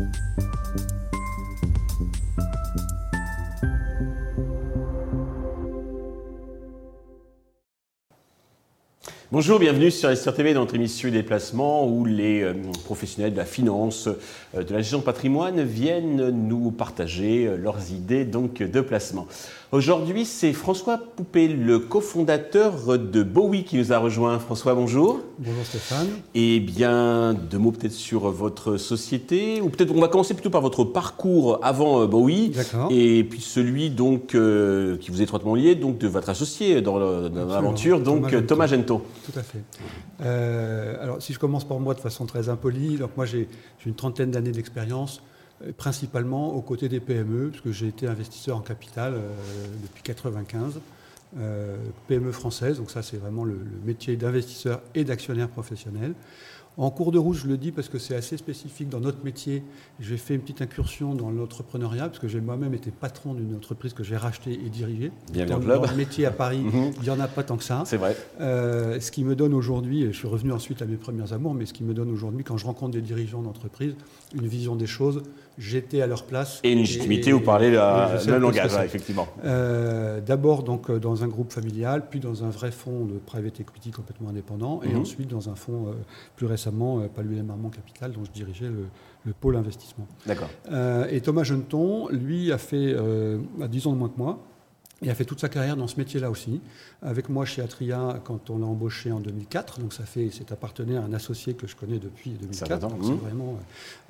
you Bonjour, bienvenue sur SR TV dans notre émission Déplacement où les euh, professionnels de la finance, euh, de la gestion de patrimoine viennent nous partager euh, leurs idées donc de placement. Aujourd'hui, c'est François Poupé, le cofondateur de Bowie qui nous a rejoint. François, bonjour. Bonjour Stéphane. Et bien, deux mots peut-être sur votre société, ou peut-être on va commencer plutôt par votre parcours avant Bowie, et puis celui donc qui vous est étroitement lié, donc de votre associé dans l'aventure, donc Thomas Thomas Gento. Tout à fait. Euh, alors, si je commence par moi de façon très impolie, donc moi j'ai une trentaine d'années d'expérience, euh, principalement aux côtés des PME, puisque j'ai été investisseur en capital euh, depuis 95. Euh, PME française, donc ça c'est vraiment le métier d'investisseur et d'actionnaire professionnel. En cours de route, je le dis parce que c'est assez spécifique dans notre métier. J'ai fait une petite incursion dans l'entrepreneuriat, parce que j'ai moi-même été patron d'une entreprise que j'ai rachetée et dirigée. Bienvenue dans, club. dans le métier à Paris, Mhm. il n'y en a pas tant que ça. C'est vrai. Euh, ce qui me donne aujourd'hui, et je suis revenu ensuite à mes premiers amours, mais ce qui me donne aujourd'hui, quand je rencontre des dirigeants d'entreprise, une vision des choses, j'étais à leur place. Et une légitimité, vous parlez le langage, ouais, effectivement. Euh, D'abord donc euh, dans un groupe familial, puis dans un vrai fonds de private equity complètement indépendant, et Mhm. ensuite dans un fonds euh, plus récemment, euh, Paluel Marmont Capital, dont je dirigeais le, le pôle investissement. D'accord. Euh, et Thomas Geneton, lui, a fait euh, à 10 ans de moins que moi. Il a fait toute sa carrière dans ce métier-là aussi. Avec moi chez Atria, quand on l'a embauché en 2004, donc ça fait, c'est un partenaire, un associé que je connais depuis 2004. Ça va, donc mhm. c'est vraiment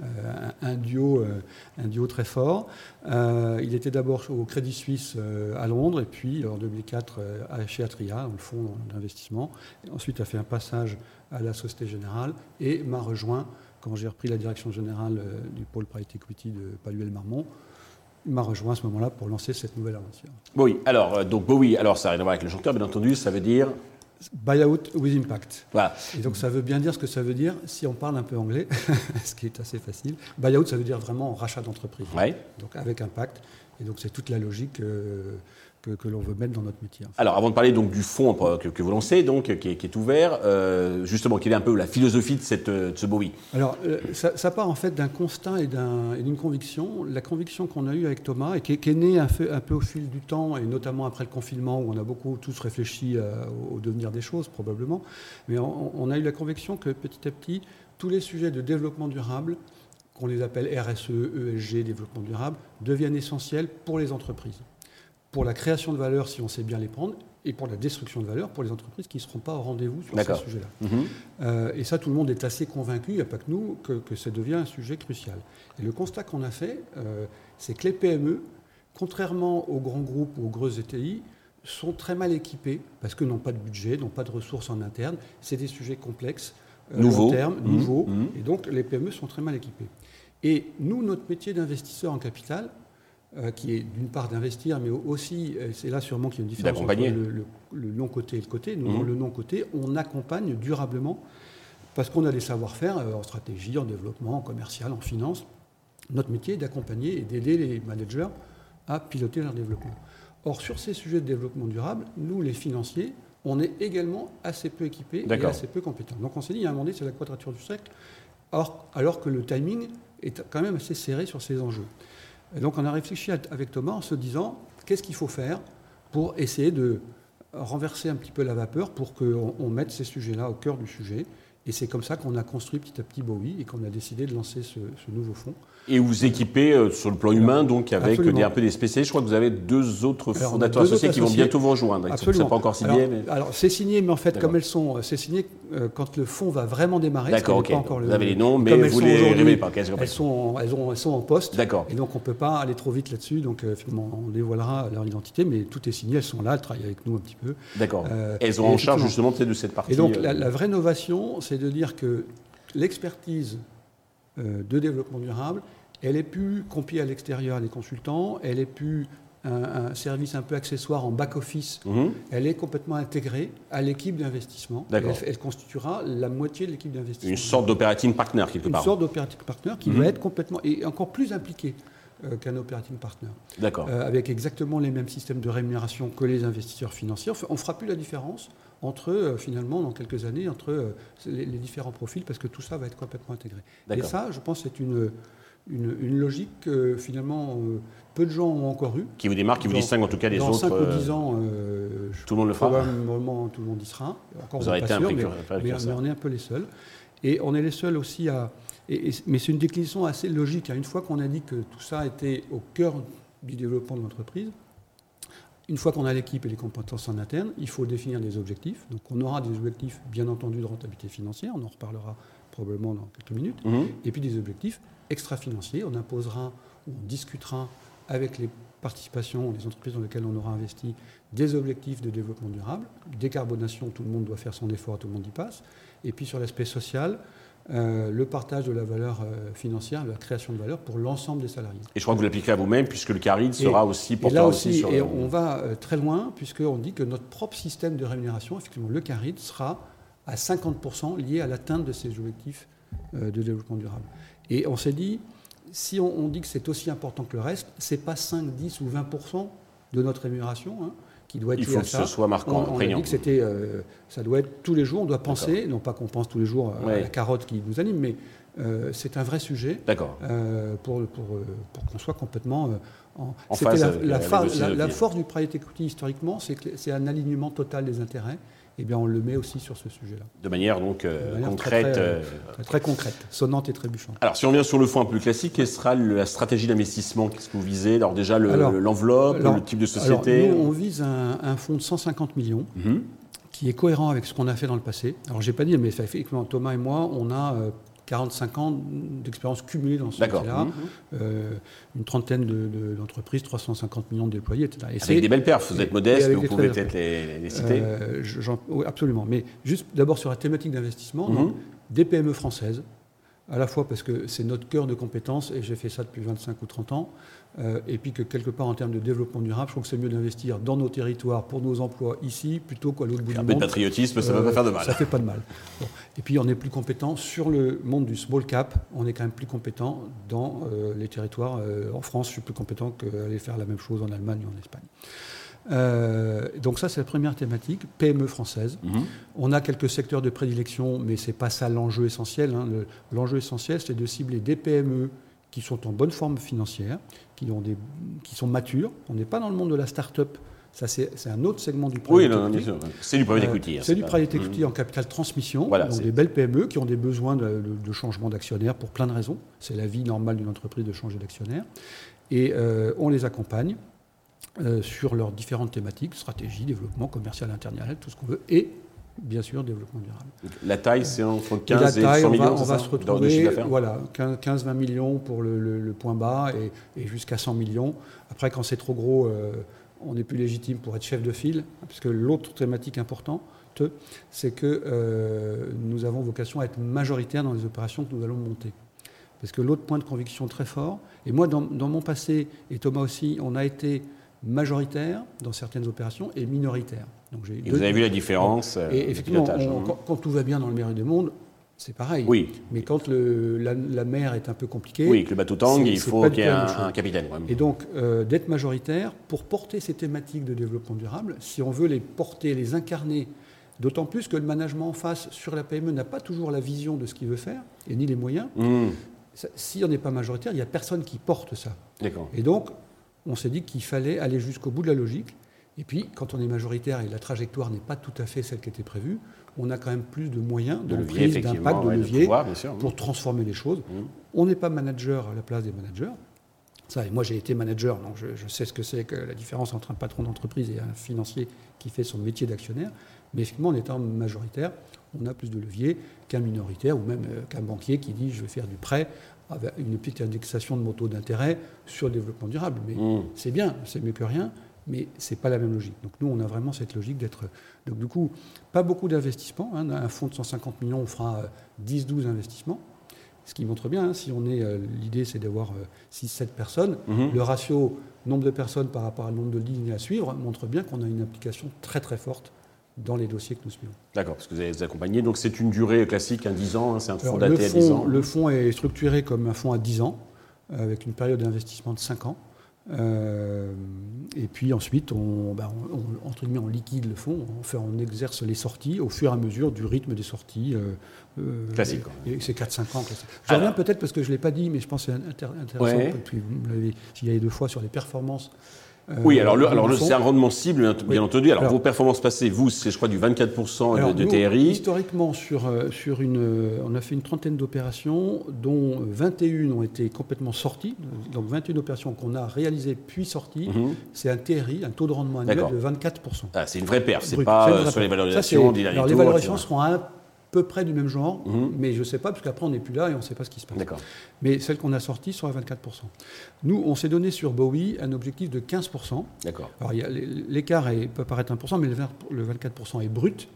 euh, un, duo, euh, un duo très fort. Euh, il était d'abord au Crédit Suisse à Londres, et puis en 2004 euh, à- chez Atria, dans le fonds d'investissement. Ensuite, a fait un passage à la Société Générale et m'a rejoint quand j'ai repris la direction générale du pôle Private Equity de Paluel Marmont. Il m'a rejoint à ce moment-là pour lancer cette nouvelle aventure. Bowie. Alors, euh, donc Bowie, alors ça n'a rien à voir avec le chanteur, bien entendu, ça veut dire. Buyout with impact. Voilà. Et donc ça veut bien dire ce que ça veut dire si on parle un peu anglais, ce qui est assez facile. Buyout, ça veut dire vraiment rachat d'entreprise. Ouais. Donc avec impact. Et donc c'est toute la logique euh, que, que l'on veut mettre dans notre métier. en fait. Alors, avant de parler donc du fonds euh, que, que vous lancez, donc qui est, qui est ouvert, euh, justement, quelle est un peu la philosophie de, cette, de ce Bowie? Alors, euh, ça, ça part en fait d'un constat et d'un- et d'une conviction. La conviction qu'on a eue avec Thomas et qui est, qui est née un peu, un peu au fil du temps, et notamment après le confinement, où on a beaucoup tous réfléchi au, au devenir des choses, probablement. Mais on, on a eu la conviction que petit à petit, tous les sujets de développement durable, qu'on les appelle RSE, ESG, développement durable, deviennent essentiels pour les entreprises. Pour la création de valeur, si on sait bien les prendre, et pour la destruction de valeur, pour les entreprises qui ne seront pas au rendez-vous sur ces D'accord. sujets-là. Mhm. Euh, et ça, tout le monde est assez convaincu, il n'y a pas que nous, que, que ça devient un sujet crucial. Et le constat qu'on a fait, euh, c'est que les PME, contrairement aux grands groupes ou aux grosses ETI, sont très mal équipés parce que n'ont pas de budget, n'ont pas de ressources en interne. C'est des sujets complexes, long terme, Mhm. nouveaux, Mhm. et donc les PME sont très mal équipés. Et nous, notre métier d'investisseur en capital, euh, qui est d'une part d'investir, mais aussi, euh, c'est là sûrement qu'il y a une différence entre le, le- le non-côté et le côté. Nous, dans le non-côté, on accompagne durablement parce qu'on a des savoir-faire euh, en stratégie, en développement, en commercial, en finance. Notre métier est d'accompagner et d'aider les managers à piloter leur développement. Or, sur ces sujets de développement durable, nous, les financiers, on est également assez peu équipés et assez peu compétents. Donc on s'est dit, il y a un moment donné, c'est la quadrature du cercle, or- alors que le timing est quand même assez serré sur ces enjeux. Et donc on a réfléchi avec Thomas en se disant, qu'est-ce qu'il faut faire pour essayer de renverser un petit peu la vapeur pour qu'on on mette ces sujets-là au cœur du sujet. Et c'est comme ça qu'on a construit petit à petit Bowie et qu'on a décidé de lancer ce, ce nouveau fonds. Et vous équipez euh, sur le plan humain, donc avec des, un peu des spécialistes. Je crois que vous avez deux autres fondateurs deux associés autres qui vont bientôt vous rejoindre. Ils ne sont Absolument. pas encore signés. Alors, mais... alors, c'est signé, mais en fait, comme elles sont, c'est signé euh, quand le fonds va vraiment démarrer. D'accord, ok. pas encore Vous le- avez les noms, mais vous les révélez pas. Elles sont, en- elles, ont- elles sont en poste. D'accord. Et donc, on ne peut pas aller trop vite là-dessus. Donc, euh, finalement, on dévoilera leur identité, mais tout est signé. Elles sont là, elles travaillent avec nous un petit peu. D'accord. Euh, Elles ont en charge justement de cette partie. Et donc, euh, la, la vraie innovation, c'est de dire que l'expertise euh, de développement durable, elle est plus confiée à l'extérieur à des consultants, elle est plus un, un service un peu accessoire en back-office, mhm. elle est complètement intégrée à l'équipe d'investissement. Elle, elle constituera la moitié de l'équipe d'investissement. Une sorte d'operating partner quelque Une part. sorte d'operating partner qui Mhm. va être complètement et encore plus impliqué euh, qu'un operating partner, D'accord. Euh, avec exactement les mêmes systèmes de rémunération que les investisseurs financiers. On ne fera plus la différence entre, euh, finalement, dans quelques années, entre les, les différents profils, parce que tout ça va être complètement intégré. Et ça, je pense, c'est une, une, logique que finalement peu de gens ont encore eu. Qui vous démarque, qui vous distingue en tout cas des dans autres. Dans 5 ou 10 ans, tout le monde le fera. Probablement tout le monde y sera. Encore, vous aurez été sûr, mais, mais, mais, on est un peu les seuls. Et on est les seuls aussi à. mais c'est une déclinaison assez logique. Hein. Une fois qu'on a dit que tout ça était au cœur du développement de l'entreprise, une fois qu'on a l'équipe et les compétences en interne, il faut définir des objectifs. Donc on aura des objectifs, bien entendu, de rentabilité financière, on en reparlera probablement dans quelques minutes, mhm. et puis des objectifs extra-financiers. On imposera ou on discutera avec les participations, les entreprises dans lesquelles on aura investi, des objectifs de développement durable. Décarbonation, tout le monde doit faire son effort, tout le monde y passe. Et puis sur l'aspect social, euh, le partage de la valeur euh, financière, la création de valeur pour l'ensemble des salariés. Et je crois que vous l'appliquez à vous-même, puisque le CARID sera aussi porté aussi, sur... Et on va euh, très loin, puisqu'on dit que notre propre système de rémunération, effectivement, le CARID, sera à 50% lié à l'atteinte de ces objectifs de développement durable. Et on s'est dit, si on, dit que c'est aussi important que le reste, c'est pas 5, 10 ou 20% de notre rémunération. Hein, qui doit être Il faut que ce soit marquant, on, on a dit que c'était, euh, ça doit être tous les jours. On doit penser, non pas qu'on pense tous les jours à la carotte qui nous anime, mais euh, c'est un vrai sujet. Euh, pour, pour, pour qu'on soit complètement en, en phase la, la, la, force du private equity historiquement, c'est que c'est un alignement total des intérêts eh bien, on le met aussi sur ce sujet-là. De manière donc euh, concrète. Euh, très, concrète, sonnante et trébuchante. Alors, si on vient sur le fond un peu plus classique, quelle sera la stratégie d'investissement Qu'est-ce que vous visez? Alors, déjà, l'enveloppe, le, type de société? alors, nous, on vise un, fonds de 150 millions. Mhm. qui est cohérent avec ce qu'on a fait dans le passé. Alors, j'ai pas dit, mais effectivement, Thomas et moi, on a euh, 45 ans d'expérience cumulée dans ce métier-là, mmh, mmh. euh, une trentaine d'entreprises, 350 millions de déployés, etc. Et avec des belles perfs, vous êtes modeste, mais vous pouvez peut-être les, citer euh, oui, Absolument. Mais juste d'abord sur la thématique d'investissement, mmh. des PME françaises, à la fois parce que c'est notre cœur de compétence, et j'ai fait ça depuis 25 ou 30 ans, euh, et puis que quelque part en termes de développement durable, je trouve que c'est mieux d'investir dans nos territoires pour nos emplois ici plutôt qu'à l'autre bout du monde. Un peu de patriotisme, ça ne va pas faire de mal. Ça ne fait pas de mal. Et puis on est plus compétent sur le monde du small cap, on est quand même plus compétent dans euh, les territoires. Euh, en France, je suis plus compétent qu'aller faire la même chose en Allemagne ou en Espagne. Donc ça, c'est la première thématique, PME française. Mhm. On a quelques secteurs de prédilection, mais ce n'est pas ça l'enjeu essentiel. Hein. L'enjeu essentiel, c'est de cibler des PME qui sont en bonne forme financière, qui, ont des, qui sont matures. On n'est pas dans le monde de la start-up. Ça, c'est un autre segment du private oui, C'est du private equity. Hein, c'est du private equity en capital transmission. Voilà, donc des belles PME qui ont des besoins de, changement d'actionnaire pour plein de raisons. C'est la vie normale d'une entreprise de changer d'actionnaire. Et euh, on les accompagne euh, sur leurs différentes thématiques, stratégie, développement commercial, international, tout ce qu'on veut. Et bien sûr, développement durable. La taille, c'est entre 15 et, 100 millions, on va, se retrouver, voilà, 15-20 millions pour le, point bas et, jusqu'à 100 millions. Après, quand c'est trop gros, euh, on n'est plus légitime pour être chef de file, parce que l'autre thématique importante, c'est que euh, nous avons vocation à être majoritaire dans les opérations que nous allons monter. Parce que l'autre point de conviction très fort, et moi dans, dans mon passé, et Thomas aussi, on a été majoritaire dans certaines opérations et minoritaire. Donc et vous avez vu la différence Et euh, effectivement, quand, tout va bien dans le meilleur du monde, c'est pareil. Oui. Mais quand le, la, mer est un peu compliquée. Oui, que le bateau tangue, il faut qu'il y ait un, capitaine. Et donc, euh, d'être majoritaire, pour porter ces thématiques de développement durable, si on veut les porter, les incarner, d'autant plus que le management en face sur la PME n'a pas toujours la vision de ce qu'il veut faire, et ni les moyens. Mmh. Si on n'est pas majoritaire, il n'y a personne qui porte ça. Et donc, on s'est dit qu'il fallait aller jusqu'au bout de la logique. Et puis, quand on est majoritaire et la trajectoire n'est pas tout à fait celle qui était prévue, on a quand même plus de moyens, de prise, d'impact, de levier pour transformer les choses. Mmh. On n'est pas manager à la place des managers. Ça, et moi, j'ai été manager, donc je, sais ce que c'est que la différence entre un patron d'entreprise et un financier qui fait son métier d'actionnaire. Mais effectivement, en étant majoritaire, on a plus de levier qu'un minoritaire ou même euh, qu'un banquier qui dit je vais faire du prêt avec une petite indexation de mon taux d'intérêt sur le développement durable. Mais mmh. c'est bien, c'est mieux que rien, mais ce n'est pas la même logique. Donc nous, on a vraiment cette logique d'être... Donc du coup, pas beaucoup d'investissements. Hein. Un fonds de 150 millions, on fera 10-12 euh, investissements. Ce qui montre bien, hein, si on est, euh, l'idée c'est d'avoir 6-7 euh, personnes, mmh. le ratio nombre de personnes par rapport au nombre de lignes à suivre montre bien qu'on a une application très très forte dans les dossiers que nous suivons. D'accord, parce que vous avez accompagné. Donc c'est une durée classique, un 10 ans, hein, c'est un fonds daté à 10 ans. Le fonds est structuré comme un fonds à 10 ans, avec une période d'investissement de 5 ans. et puis ensuite, on, bah, entre guillemets, on liquide le fonds, on, fait, on exerce les sorties au fur et à mesure du rythme des sorties. classique. C'est 4-5 ans. Classique. Je reviens peut-être parce que je ne l'ai pas dit, mais je pense que c'est intéressant. Ouais. Vous l'avez signalé deux fois sur les performances euh, oui, alors, alors c'est un rendement cible, bien entendu. Alors, vos performances passées, vous, c'est je crois du 24% de, TRI. Historiquement, sur, euh, sur une, euh, on a fait une trentaine d'opérations, dont 21 ont été complètement sorties. Donc 21 opérations qu'on a réalisées puis sorties. Mhm. C'est un TRI, un taux de rendement annuel de 24%. Ah, c'est une vraie perte, c'est pas sur les valorisations. alors les valorisations seront un peu près du même genre, mhm. mais je ne sais pas, parce qu'après on n'est plus là et on ne sait pas ce qui se passe. Mais celle qu'on a sortie sont à 24%. Nous, on s'est donné sur Bowie un objectif de 15%. D'accord. Alors l'écart peut paraître 1%, mais le 24% est brut.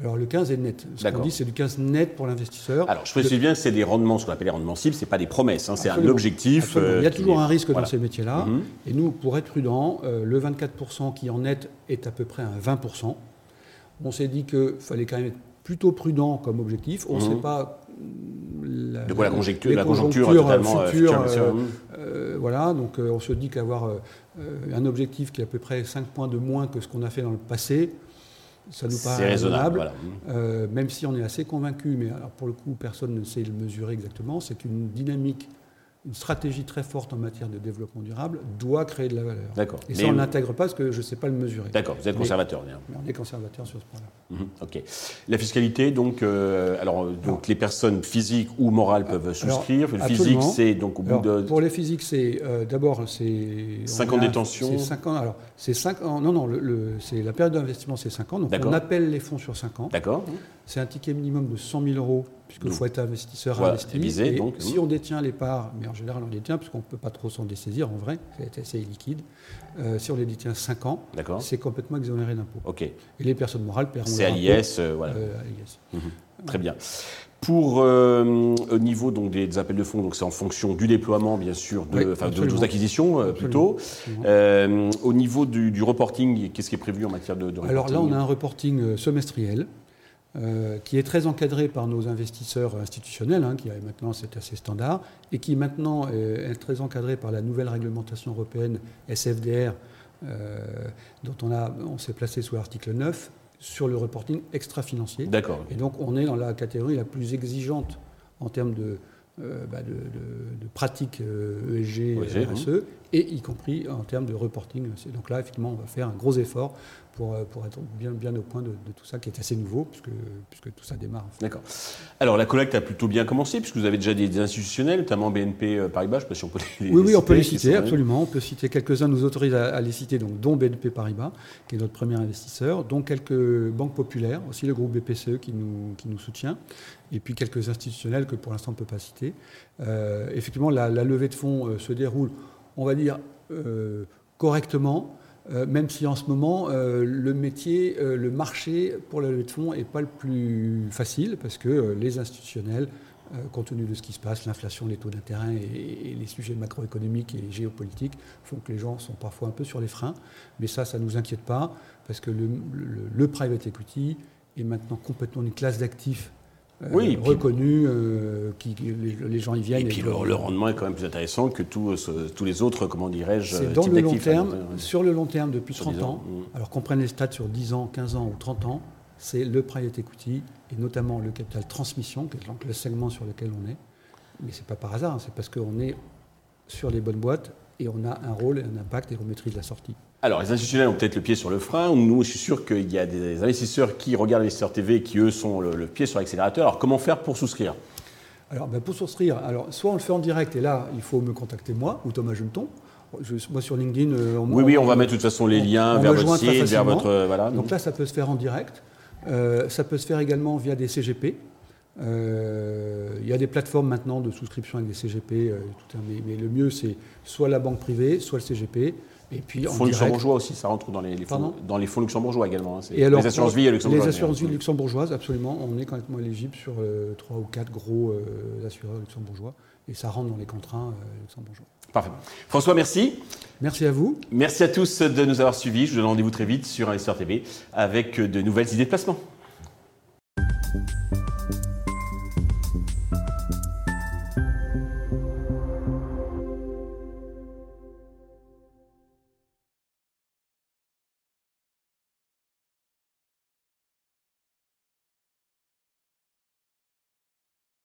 Alors le 15 est net. Ce qu'on dit, c'est du 15 net pour l'investisseur. Alors je précise bien que c'est des rendements, ce qu'on appelle les rendements cibles, ce n'est pas des promesses, hein, c'est un objectif. Euh, Il y a toujours un risque dans ces métiers-là. Mhm. Et nous, pour être prudent, euh, le 24% qui en net est à peu près un 20%. On s'est dit qu'il fallait quand même être plutôt prudent comme objectif. On ne sait mhm. pas. La, de quoi la conjoncture, la conjoncture totalement euh, future, euh, euh, voilà, donc on se dit qu'avoir un objectif qui est à peu près 5 points de moins que ce qu'on a fait dans le passé, ça nous paraît raisonnable. même si on est assez convaincu, mais alors pour le coup, personne ne sait le mesurer exactement, c'est une dynamique une stratégie très forte en matière de développement durable doit créer de la valeur. D'accord. Et ça, on n'intègre pas parce que je ne sais pas le mesurer. D'accord, vous êtes conservateur. Mais, on est conservateur sur ce point-là. Mhm, ok. La fiscalité, donc, euh, alors, donc les personnes physiques ou morales peuvent souscrire. le physique, c'est donc au bout de. Pour les physiques, c'est euh, d'abord c'est. 5 ans de détention. C'est 5 ans. Alors, c'est 5 ans. Non, non, le, c'est la période d'investissement, c'est 5 ans. Donc, on appelle les fonds sur 5 ans. D'accord. C'est un ticket minimum de 100 000 euros puisqu'il faut être investisseur investi. et donc, si on détient les parts, mais en général on les détient, puisqu'on ne peut pas trop s'en dessaisir en vrai, c'est assez liquide, euh, si on les détient 5 ans, c'est complètement exonéré d'impôts. Ok. Et les personnes morales paieront C'est à l'IS, euh, voilà. Euh, mhm. Très bien. Pour au niveau donc des, appels de fonds, donc c'est en fonction du déploiement bien sûr de, de, vos acquisitions plutôt. au niveau du, reporting, qu'est-ce qui est prévu en matière de, de reporting Alors là, on a un reporting semestriel euh, qui est très encadré par nos investisseurs institutionnels, hein, qui maintenant c'est assez standard, et qui maintenant est, très encadré par la nouvelle réglementation européenne SFDR, euh, dont on, a, on s'est placé sous l'article 9 sur le reporting extra-financier. D'accord. Et donc on est dans la catégorie la plus exigeante en termes de, euh, bah de, pratiques ESG, RSE, e, et y compris en termes de reporting. Donc là, effectivement, on va faire un gros effort pour, euh, pour être bien, bien au point de, tout ça, qui est assez nouveau, puisque, puisque tout ça démarre. D'accord. Alors, la collecte a plutôt bien commencé, puisque vous avez déjà des, institutionnels, notamment BNP euh, Paribas, je ne sais pas si on peut les, Oui, oui, on peut les citer, absolument. On peut citer quelques-uns, nous autorise à, les citer, donc, dont BNP Paribas, qui est notre premier investisseur, dont quelques banques populaires, aussi le groupe BPCE qui nous, qui nous soutient, et puis quelques institutionnels que pour l'instant on ne peut pas citer. Euh, effectivement, la, levée de fonds se déroule, on va dire, correctement. Euh, même si en ce moment, euh, le métier, euh, le marché pour la levée de fonds n'est pas le plus facile, parce que les institutionnels, compte tenu de ce qui se passe, l'inflation, les taux d'intérêt et, les sujets macroéconomiques et géopolitiques, font que les gens sont parfois un peu sur les freins. Mais ça, ça ne nous inquiète pas, parce que le private equity est maintenant complètement une classe d'actifs oui, reconnu, euh, qui, les, gens y viennent. Et, puis le, rendement est quand même plus intéressant que tous, tous les autres, comment dirais-je, C'est dans le long terme, sur le long terme depuis 30 ans, mm. alors qu'on prenne les stats sur 10 ans, 15 ans ou 30 ans, c'est le private equity et notamment le capital transmission, qui est donc le segment sur lequel on est. Mais ce n'est pas par hasard, c'est parce qu'on est sur les bonnes boîtes et on a un rôle et un impact et on maîtrise la sortie. Alors, les institutionnels ont peut-être le pied sur le frein. Nous, je suis sûr qu'il y a des investisseurs qui regardent l'investisseur TV qui, eux, sont le, pied sur l'accélérateur. Alors, comment faire pour souscrire? Alors, ben, pour souscrire, alors, soit on le fait en direct, et là, il faut me contacter moi ou Thomas Juleton. moi, sur LinkedIn. Euh, oui, oui, on va mettre de toute façon les liens vers votre site, vers votre. Voilà. Donc là, ça peut se faire en direct. Euh, ça peut se faire également via des CGP. Euh, il y a des plateformes maintenant de souscription avec des CGP, mais, le mieux c'est soit la banque privée, soit le CGP. Et puis fonds luxembourgeois aussi, ça rentre dans les, fonds, dans les fonds luxembourgeois également. Hein, et les assurances vie luxembourgeoises. Les assurances vie luxembourgeoises, absolument. On est complètement éligible sur euh, trois ou quatre gros euh, assureurs luxembourgeois. Et ça rentre dans les contrats euh, luxembourgeois. Parfait. François, merci. Merci à vous. Merci à tous de nous avoir suivis. Je vous donne rendez-vous très vite sur Investor TV avec de nouvelles idées de placement.